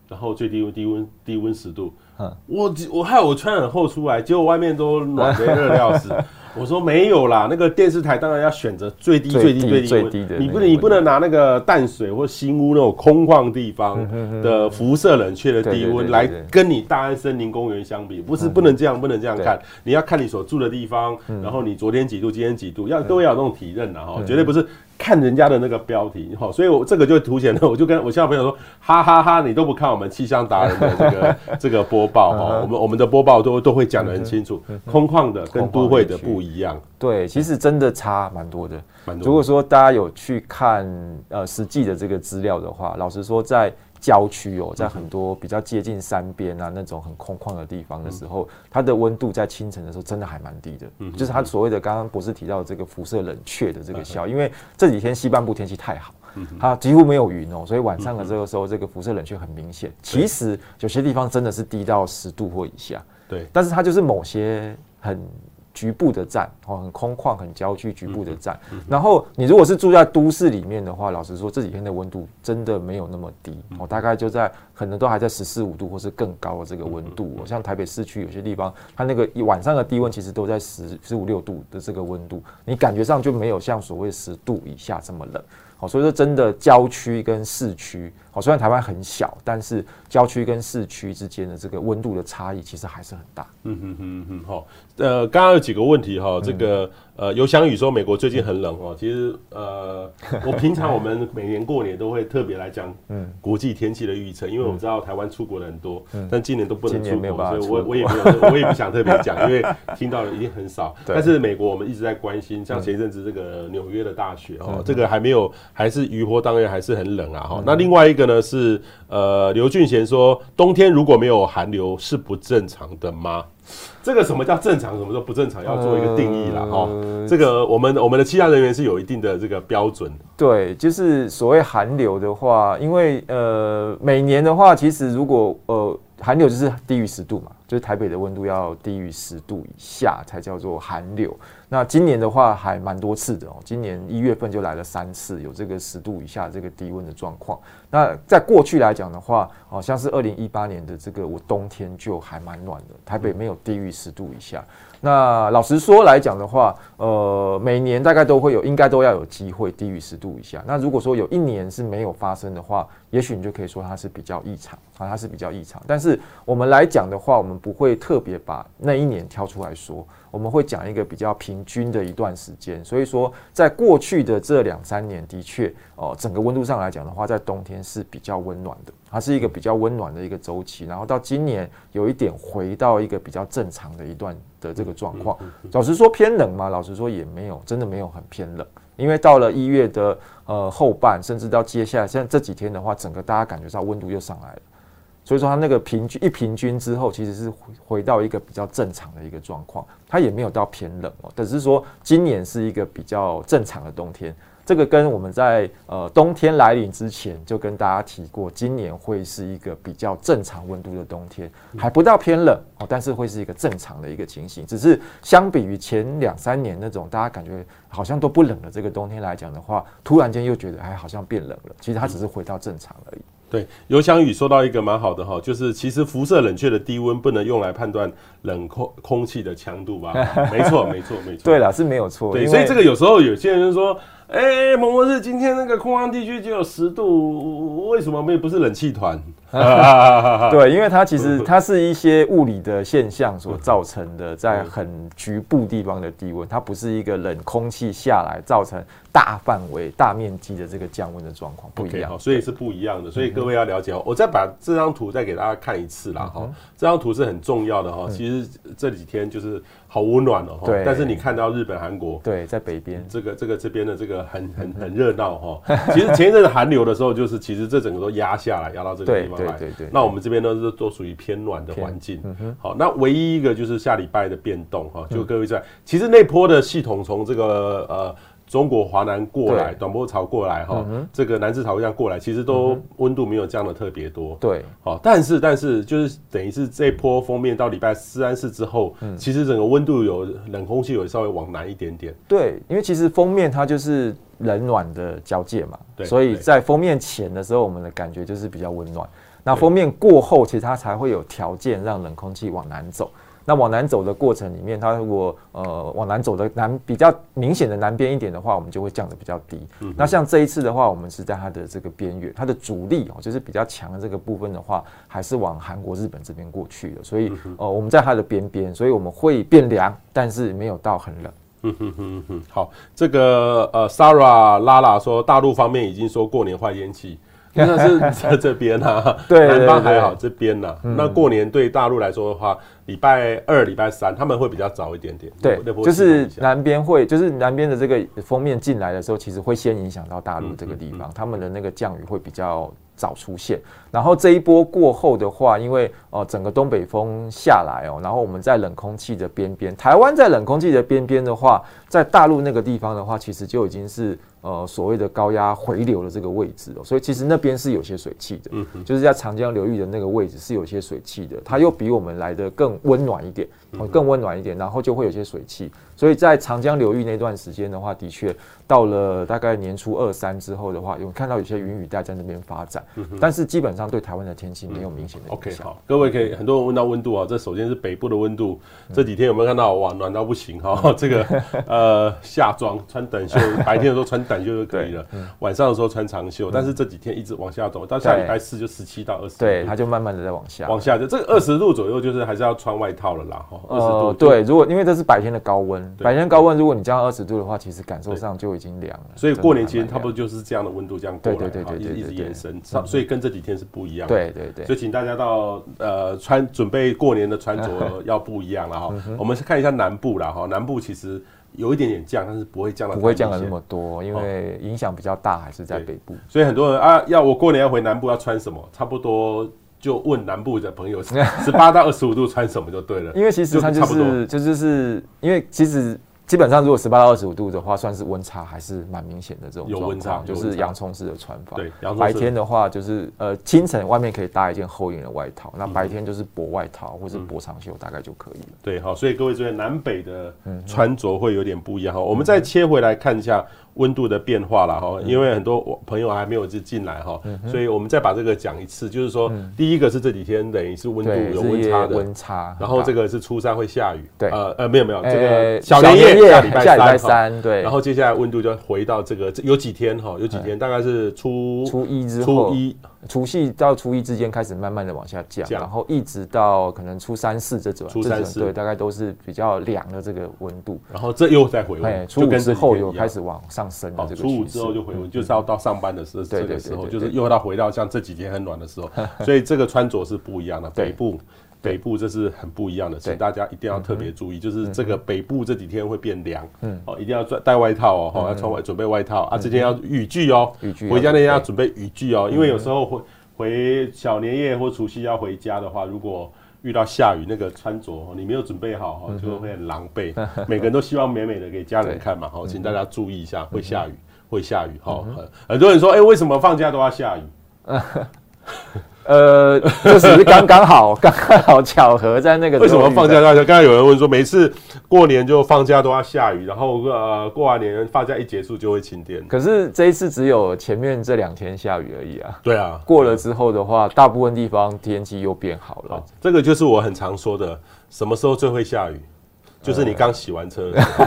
然后最低温低温低温十度，我我害我穿很厚出来，结果外面都暖得热的要死。我说没有啦，那个电视台当然要选择最低最低最低最低的，你不能你不能拿那个淡水或新屋那种空旷地方的辐射冷却的低温来跟你大安森林公园相比，不是不能这样，不能这样看，你要看你所住的地方，然后你昨天几度，今天几度，要都要有那种体认的哈，绝对不是。看人家的那个标题，哈，所以我这个就凸显了，我就跟我小朋友说，哈哈哈，你都不看我们气象达人的这个 这个播报哈，我们我们的播报都都会讲得很清楚，空旷的跟都会的不一样。对，其实真的差蛮多的。如果说大家有去看呃实际的这个资料的话，老实说在。郊区哦，在很多比较接近山边啊那种很空旷的地方的时候，它的温度在清晨的时候真的还蛮低的。嗯，就是它所谓的刚刚博士提到的这个辐射冷却的这个效，因为这几天西半部天气太好，它几乎没有云哦，所以晚上的这个时候这个辐射冷却很明显。其实有些地方真的是低到十度或以下。对，但是它就是某些很。局部的站哦，很空旷、很郊区局部的站。然后你如果是住在都市里面的话，老实说这几天的温度真的没有那么低哦，大概就在可能都还在十四五度或是更高的这个温度。像台北市区有些地方，它那个晚上的低温其实都在十十五六度的这个温度，你感觉上就没有像所谓十度以下这么冷。好，所以说真的郊区跟市区，好，虽然台湾很小，但是郊区跟市区之间的这个温度的差异其实还是很大。嗯哼哼哼，好，呃，刚刚有几个问题哈，这个。嗯呃，尤翔宇说美国最近很冷哦。其实，呃，我平常我们每年过年都会特别来讲，嗯，国际天气的预测，因为我们知道台湾出国的很多，但今年都不能出国，所以我我也没有，我也不想特别讲，因为听到的一定很少。但是美国我们一直在关心，像前一阵子这个纽约的大雪哦，这个还没有，还是余波当然还是很冷啊哈。那另外一个呢是，呃，刘俊贤说，冬天如果没有寒流是不正常的吗？这个什么叫正常，什么叫不正常，要做一个定义了哈。呃、这个我们我们的气象人员是有一定的这个标准。对，就是所谓寒流的话，因为呃每年的话，其实如果呃寒流就是低于十度嘛，就是台北的温度要低于十度以下才叫做寒流。那今年的话还蛮多次的哦，今年一月份就来了三次，有这个十度以下这个低温的状况。那在过去来讲的话，好像是二零一八年的这个我冬天就还蛮暖的，台北没有低于十度以下。那老实说来讲的话，呃，每年大概都会有，应该都要有机会低于十度以下。那如果说有一年是没有发生的话，也许你就可以说它是比较异常啊，它是比较异常。但是我们来讲的话，我们不会特别把那一年挑出来说，我们会讲一个比较平均的一段时间。所以说，在过去的这两三年，的确哦，整个温度上来讲的话，在冬天是比较温暖的。它是一个比较温暖的一个周期，然后到今年有一点回到一个比较正常的一段的这个状况。老实说偏冷嘛，老实说也没有，真的没有很偏冷。因为到了一月的呃后半，甚至到接下来现在这几天的话，整个大家感觉到温度又上来了。所以说它那个平均一平均之后，其实是回到一个比较正常的一个状况，它也没有到偏冷哦，只是说今年是一个比较正常的冬天。这个跟我们在呃冬天来临之前就跟大家提过，今年会是一个比较正常温度的冬天，还不到偏冷哦，但是会是一个正常的一个情形。只是相比于前两三年那种大家感觉好像都不冷的这个冬天来讲的话，突然间又觉得哎好像变冷了。其实它只是回到正常而已。对，尤翔宇说到一个蛮好的哈，就是其实辐射冷却的低温不能用来判断冷空空气的强度吧？没错，没错，没错。对了，是没有错。对，所以这个有时候有些人就说。哎、欸，某某是今天那个空旷地区只有十度，为什么没不是冷气团？对，因为它其实它是一些物理的现象所造成的，在很局部地方的低温，它不是一个冷空气下来造成大范围、大面积的这个降温的状况，不一样，okay, 所以是不一样的。所以各位要了解哦，我再把这张图再给大家看一次啦。哈，这张图是很重要的哈。其实这几天就是好温暖哦。对。但是你看到日本、韩国，对，在北边，这个这个这边的这个很很很热闹哈。其实前一阵子寒流的时候，就是其实这整个都压下来，压到这个地方。对对对，那我们这边呢是都属于偏暖的环境。嗯、好，那唯一一个就是下礼拜的变动哈，就各位在，其实那波的系统从这个呃中国华南过来，短波潮过来哈，这个南至潮这样过来，其实都温度没有降的特别多。对，好，但是但是就是等于是这波封面到礼拜四、三四之后，其实整个温度有冷空气有稍微往南一点点。对，因为其实封面它就是冷暖的交界嘛，所以在封面前的时候，我们的感觉就是比较温暖。那封面过后，其实它才会有条件让冷空气往南走。那往南走的过程里面，它如果呃往南走的南比较明显的南边一点的话，我们就会降的比较低。那像这一次的话，我们是在它的这个边缘，它的主力哦，就是比较强的这个部分的话，还是往韩国、日本这边过去的。所以呃我们在它的边边，所以我们会变凉，但是没有到很冷。嗯哼哼哼，好，这个呃 Sarah 拉拉说，大陆方面已经说过年坏天气。那是在这边啊，对，南方还好，这边呢。那过年对大陆来说的话，礼拜二、礼拜三他们会比较早一点点。对，就是南边会，就是南边的这个封面进来的时候，其实会先影响到大陆这个地方，他们的那个降雨会比较早出现。然后这一波过后的话，因为哦整个东北风下来哦，然后我们在冷空气的边边，台湾在冷空气的边边的话，在大陆那个地方的话，其实就已经是。呃所谓的高压回流的这个位置哦，所以其实那边是有些水汽的，嗯，就是在长江流域的那个位置是有些水汽的，它又比我们来的更温暖一点，更温暖一点，然后就会有些水汽。所以在长江流域那段时间的话，的确到了大概年初二三之后的话，有看到有些云雨带在那边发展，但是基本上对台湾的天气没有明显的影响。OK，好，各位可以很多人问到温度啊，这首先是北部的温度，这几天有没有看到？哇，暖到不行哈？这个呃夏装穿短袖，白天的时候穿短袖就可以了，晚上的时候穿长袖，但是这几天一直往下走，到下礼拜四就十七到二十，对，它就慢慢的在往下，往下就这个二十度左右，就是还是要穿外套了啦哈。二十度，对，如果因为这是白天的高温。白天高温，如果你降到二十度的话，其实感受上就已经凉了。所以过年期间差不多就是这样的温度，这样过来，对对对对，一直延伸。所以跟这几天是不一样的。对对对。所以请大家到呃穿准备过年的穿着要不一样了哈。我们是看一下南部啦哈，南部其实有一点点降，但是不会降到不会降的那么多，因为影响比较大，还是在北部。所以很多人啊，要我过年要回南部要穿什么？差不多。就问南部的朋友，十八到二十五度穿什么就对了。因为其实它就是就就是因为其实基本上如果十八到二十五度的话，算是温差还是蛮明显的这种有温差，就是洋葱式的穿法。对，白天的话就是呃清晨外面可以搭一件厚一点的外套，那白天就是薄外套或是薄长袖大概就可以了。对，好，所以各位注意南北的穿着会有点不一样哈。我们再切回来看一下。温度的变化了哈，因为很多朋友还没有就进来哈，所以我们再把这个讲一次，就是说，第一个是这几天等于是温度有温差的温差，然后这个是初三会下雨，对，呃呃没有没有，这个小年夜下礼拜三，对，然后接下来温度就回到这个有几天哈，有几天大概是初初一之后，初一除夕到初一之间开始慢慢的往下降，然后一直到可能初三四这种，初三四对，大概都是比较凉的这个温度，然后这又再回温，初五之后又开始往上。上升，初五之后就回温，就是要到上班的时候，这个时候就是又要回到像这几天很暖的时候，所以这个穿着是不一样的。北部，北部这是很不一样的，请大家一定要特别注意，就是这个北部这几天会变凉，嗯，哦，一定要带外套哦，哈，要穿外准备外套。啊，这天要雨具哦，雨具，回家那天要准备雨具哦，因为有时候回回小年夜或除夕要回家的话，如果遇到下雨，那个穿着你没有准备好哈，就会很狼狈。每个人都希望美美的给家人看嘛，好，请大家注意一下，会下雨，会下雨哈。很多人说，哎，为什么放假都要下雨？呃，这只是刚刚好，刚刚好巧合在那个。为什么放假大家？刚才有人问说，每次过年就放假都要下雨，然后呃，过完年放假一结束就会晴天。可是这一次只有前面这两天下雨而已啊。对啊，过了之后的话，大部分地方天气又变好了。这个就是我很常说的，什么时候最会下雨？就是你刚洗完车的时候，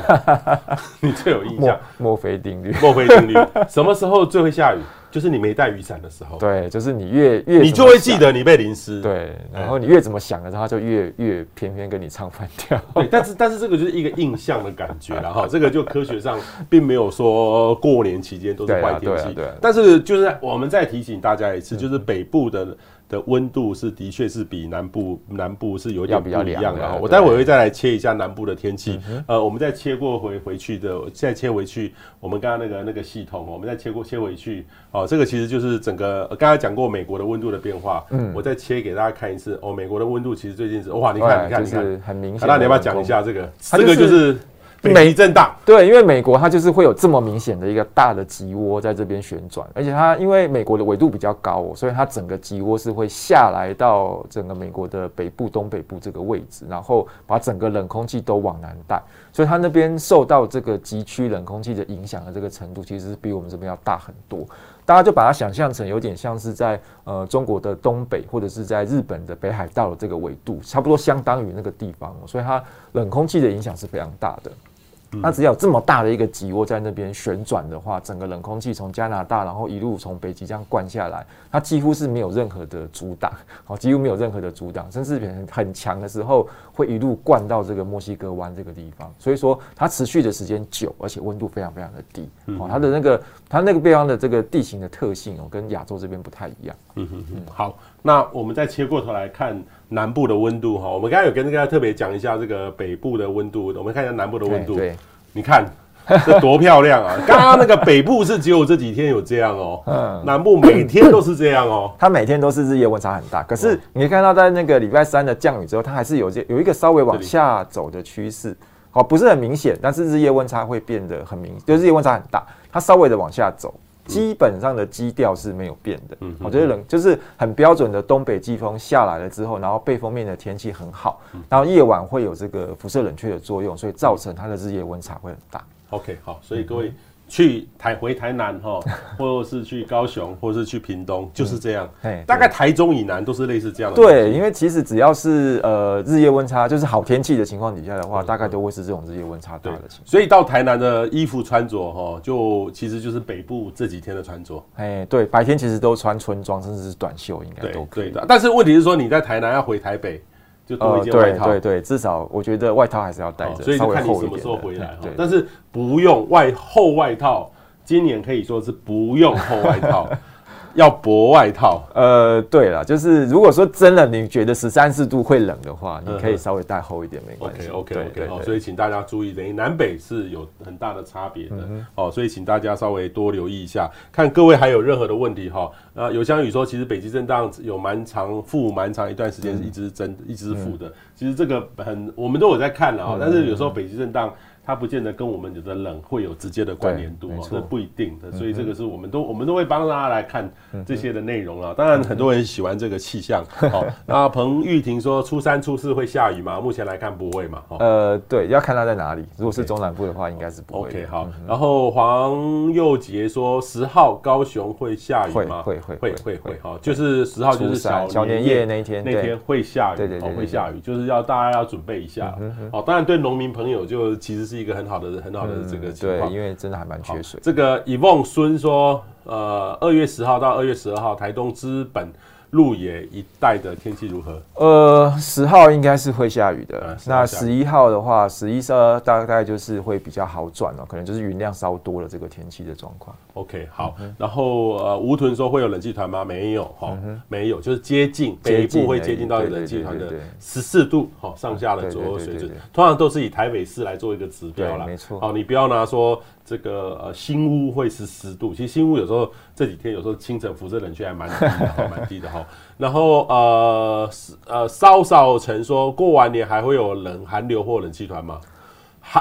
你最有印象。墨菲定律，墨菲定律，什么时候最会下雨？就是你没带雨伞的时候，对，就是你越越你就会记得你被淋湿，对，然后你越怎么想的时候，他就越越偏偏跟你唱反调。对，但是但是这个就是一个印象的感觉了哈，这个就科学上并没有说过年期间都是坏天气，对，但是就是我们再提醒大家一次，就是北部的。的温度是的确是比南部南部是有点不一样的。我待会会再来切一下南部的天气。呃，我们再切过回回去的，再切回去，我们刚刚那个那个系统，我们再切过切回去。哦，这个其实就是整个刚才讲过美国的温度的变化。嗯，我再切给大家看一次。哦，美国的温度其实最近是哇，你看你看你看，很明显。那你要不要讲一下这个？这个就是。北极震荡，对，因为美国它就是会有这么明显的一个大的极涡在这边旋转，而且它因为美国的纬度比较高，所以它整个极涡是会下来到整个美国的北部、东北部这个位置，然后把整个冷空气都往南带，所以它那边受到这个极区冷空气的影响的这个程度，其实是比我们这边要大很多。大家就把它想象成有点像是在呃中国的东北，或者是在日本的北海道的这个纬度，差不多相当于那个地方，所以它冷空气的影响是非常大的。它只要有这么大的一个极涡在那边旋转的话，整个冷空气从加拿大，然后一路从北极这样灌下来，它几乎是没有任何的阻挡，好，几乎没有任何的阻挡，甚至很很强的时候会一路灌到这个墨西哥湾这个地方。所以说它持续的时间久，而且温度非常非常的低。好，它的那个它那个地方的这个地形的特性哦，跟亚洲这边不太一样。嗯嗯嗯。好，那我们再切过头来看南部的温度哈，我们刚才有跟大家特别讲一下这个北部的温度，我们看一下南部的温度。对。你看这多漂亮啊！刚刚那个北部是只有这几天有这样哦，嗯，南部每天都是这样哦。它每天都是日夜温差很大，可是你看到在那个礼拜三的降雨之后，它还是有这有一个稍微往下走的趋势。哦，不是很明显，但是日夜温差会变得很明，就日夜温差很大，它稍微的往下走。基本上的基调是没有变的，嗯，我觉得冷就是很标准的东北季风下来了之后，然后背风面的天气很好，然后夜晚会有这个辐射冷却的作用，所以造成它的日夜温差会很大。OK，好，所以各位。去台回台南哈，或者是去高雄，或者是去屏东，就是这样。嗯、大概台中以南都是类似这样的。对，因为其实只要是呃日夜温差，就是好天气的情况底下的话，大概都会是这种日夜温差大的情况。所以到台南的衣服穿着哈，就其实就是北部这几天的穿着。哎，对，白天其实都穿春装，甚至是短袖，应该都可以。对的。但是问题是说，你在台南要回台北。就多一件外套，对对对，至少我觉得外套还是要带着，所以看你什么时候回来。但是不用外厚外套，今年可以说是不用厚外套。要薄外套，呃，对了，就是如果说真的你觉得十三四度会冷的话，你可以稍微带厚一点，没关系。OK OK OK，好，所以请大家注意，等于南北是有很大的差别的，哦，所以请大家稍微多留意一下，看各位还有任何的问题哈。啊，有香宇说，其实北极震荡有蛮长负蛮长一段时间是一直是真一直是负的，其实这个很我们都有在看了啊，但是有时候北极震荡。它不见得跟我们的冷会有直接的关联度哦，这不一定的，所以这个是我们都我们都会帮大家来看这些的内容啊。当然，很多人喜欢这个气象。好，那彭玉婷说初三初四会下雨吗？目前来看不会嘛。呃，对，要看它在哪里。如果是中南部的话，应该是不会。OK，好。然后黄佑杰说十号高雄会下雨吗？会会会会会。好，就是十号就是小小年夜那一天，那天会下雨，对对对，会下雨，就是要大家要准备一下。哦，当然对农民朋友就其实是一个很好的、很好的这个情况，对，因为真的还蛮缺水。这个以梦孙说，呃，二月十号到二月十二号，台东资本。鹿野一带的天气如何？呃，十号应该是会下雨的。嗯、那十一号的话，十一、十二大概就是会比较好转哦，可能就是云量稍多了这个天气的状况。OK，好。嗯、然后呃，吴屯说会有冷气团吗？没有，哈、哦，嗯、没有，就是接近北部会接近到冷气团的十四度，好上下的左右水准，通常都是以台北市来做一个指标啦。没错。好，你不要拿说。这个呃新屋会是十度，其实新屋有时候这几天有时候清晨辐射冷却还蛮低的，蛮低的哈。然后呃呃稍稍曾说过完年还会有冷寒流或冷气团吗？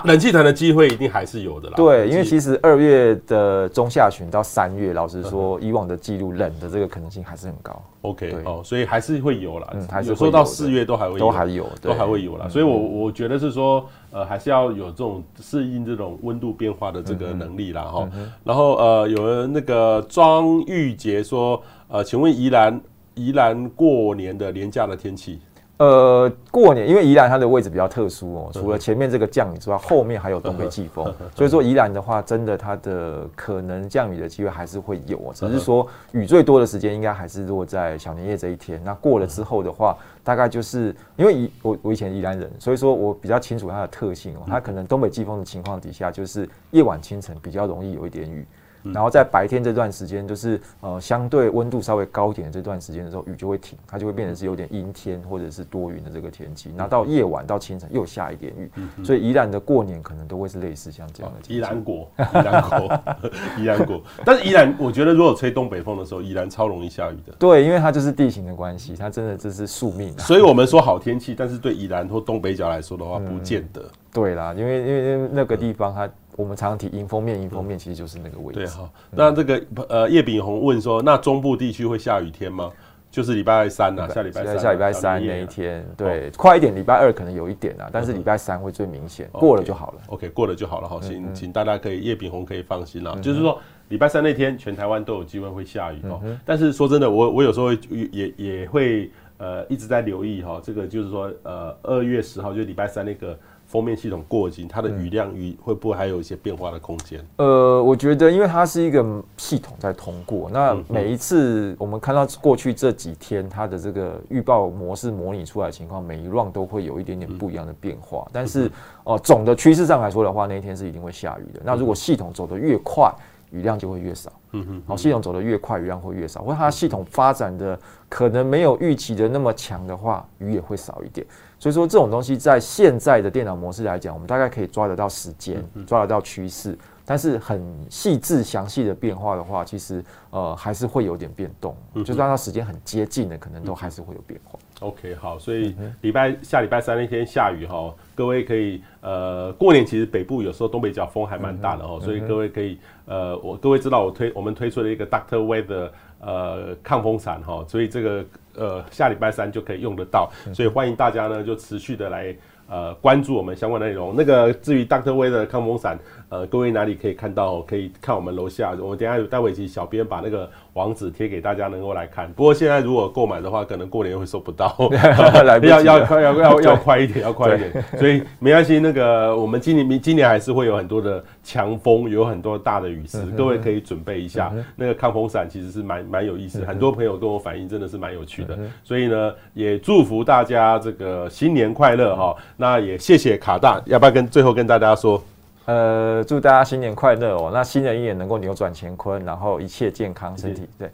冷气团的机会一定还是有的啦。对，因为其实二月的中下旬到三月，老实说，以往的记录冷的这个可能性还是很高。OK，哦，所以还是会有啦。嗯，还是有时候到四月都还会有，都还有，都还会有啦。所以我我觉得是说，呃，还是要有这种适应这种温度变化的这个能力啦哈。然后呃，有人那个庄玉杰说，呃，请问宜兰宜兰过年的连假的天气？呃，过年因为宜兰它的位置比较特殊哦，除了前面这个降雨之外，后面还有东北季风，所以说宜兰的话，真的它的可能降雨的机会还是会有，只是说雨最多的时间应该还是落在小年夜这一天。那过了之后的话，大概就是因为宜我我以前宜兰人，所以说我比较清楚它的特性哦，它可能东北季风的情况底下，就是夜晚清晨比较容易有一点雨。然后在白天这段时间，就是呃相对温度稍微高一点的这段时间的时候，雨就会停，它就会变成是有点阴天或者是多云的这个天气。那到夜晚到清晨又下一点雨，所以宜兰的过年可能都会是类似像这样的。宜兰国，宜兰国，宜兰国。但是宜兰，我觉得如果吹东北风的时候，宜兰超容易下雨的。对，因为它就是地形的关系，它真的这是宿命啊。所以我们说好天气，但是对宜兰或东北角来说的话，不见得。对啦，因为因为那个地方它。我们常常提迎风面，迎风面其实就是那个位置。对哈，那这个呃叶炳宏问说，那中部地区会下雨天吗？就是礼拜三呐，下礼拜三，下礼拜三那一天，对，快一点，礼拜二可能有一点啊，但是礼拜三会最明显，过了就好了。OK，过了就好了，好，请请大家可以叶炳宏可以放心了，就是说礼拜三那天全台湾都有机会会下雨哦。但是说真的，我我有时候也也会呃一直在留意哈，这个就是说呃二月十号就礼拜三那个。锋面系统过紧，它的雨量雨会不会还有一些变化的空间？呃，我觉得，因为它是一个系统在通过，那每一次我们看到过去这几天它的这个预报模式模拟出来的情况，每一 round 都会有一点点不一样的变化。但是哦、呃，总的趋势上来说的话，那一天是一定会下雨的。那如果系统走得越快，雨量就会越少。嗯哼，好，系统走得越快，鱼量会越少。或者它系统发展的可能没有预期的那么强的话，鱼也会少一点。所以说这种东西在现在的电脑模式来讲，我们大概可以抓得到时间，抓得到趋势，但是很细致详细的变化的话，其实呃还是会有点变动，嗯、就算它时间很接近的，可能都还是会有变化。OK，好，所以礼拜下礼拜三那天下雨哈，各位可以呃过年其实北部有时候东北角风还蛮大的哦，所以各位可以呃我各位知道我推我们推出了一个 Doctor Weather 呃抗风伞哈，所以这个呃下礼拜三就可以用得到，所以欢迎大家呢就持续的来呃关注我们相关内容。那个至于 Doctor w a y 的抗风伞。呃，各位哪里可以看到？可以看我们楼下，我等下待会，一起小编把那个网址贴给大家，能够来看。不过现在如果购买的话，可能过年会收不到，要要快要要要快一点，要快一点。所以没关系，那个我们今年明今年还是会有很多的强风，有很多大的雨势，各位可以准备一下。那个抗风伞其实是蛮蛮有意思，很多朋友跟我反映，真的是蛮有趣的。所以呢，也祝福大家这个新年快乐哈。那也谢谢卡大，要不要跟最后跟大家说？呃，祝大家新年快乐哦！那新的一年能够扭转乾坤，然后一切健康身体。对，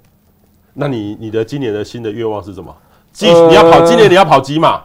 那你你的今年的新的愿望是什么？几、呃、你要跑今年你要跑几马？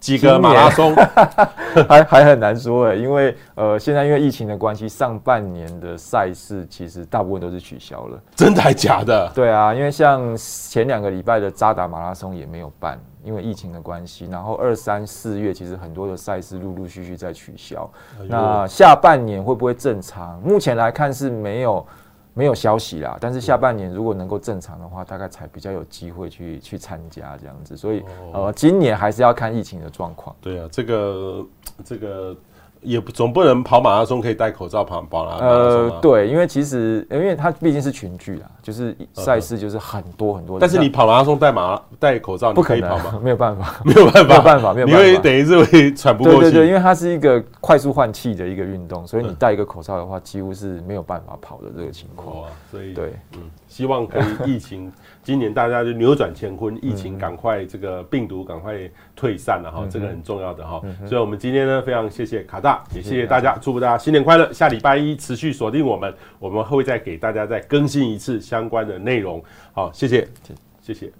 几个马拉松？还还很难说哎，因为呃，现在因为疫情的关系，上半年的赛事其实大部分都是取消了。真的还假的？对啊，因为像前两个礼拜的渣打马拉松也没有办。因为疫情的关系，然后二三四月其实很多的赛事陆陆续续在取消。哎、那下半年会不会正常？目前来看是没有没有消息啦。但是下半年如果能够正常的话，大概才比较有机会去去参加这样子。所以、哦、呃，今年还是要看疫情的状况。对啊，这个这个。也不总不能跑马拉松可以戴口罩跑马拉松。呃，对，因为其实因为它毕竟是群聚啊，就是赛事就是很多很多。但是你跑马拉松戴马戴口罩，不可以跑吗？没有办法，没有办法，没有办法，没有办法。因为等于是会喘不过气。对对对，因为它是一个快速换气的一个运动，所以你戴一个口罩的话，几乎是没有办法跑的这个情况。所以对，嗯，希望可以疫情。今年大家就扭转乾坤，疫情赶快这个病毒赶快退散了哈，这个很重要的哈。所以，我们今天呢，非常谢谢卡大，也谢谢大家，祝福大家新年快乐。下礼拜一持续锁定我们，我们会再给大家再更新一次相关的内容。好，谢谢，谢谢。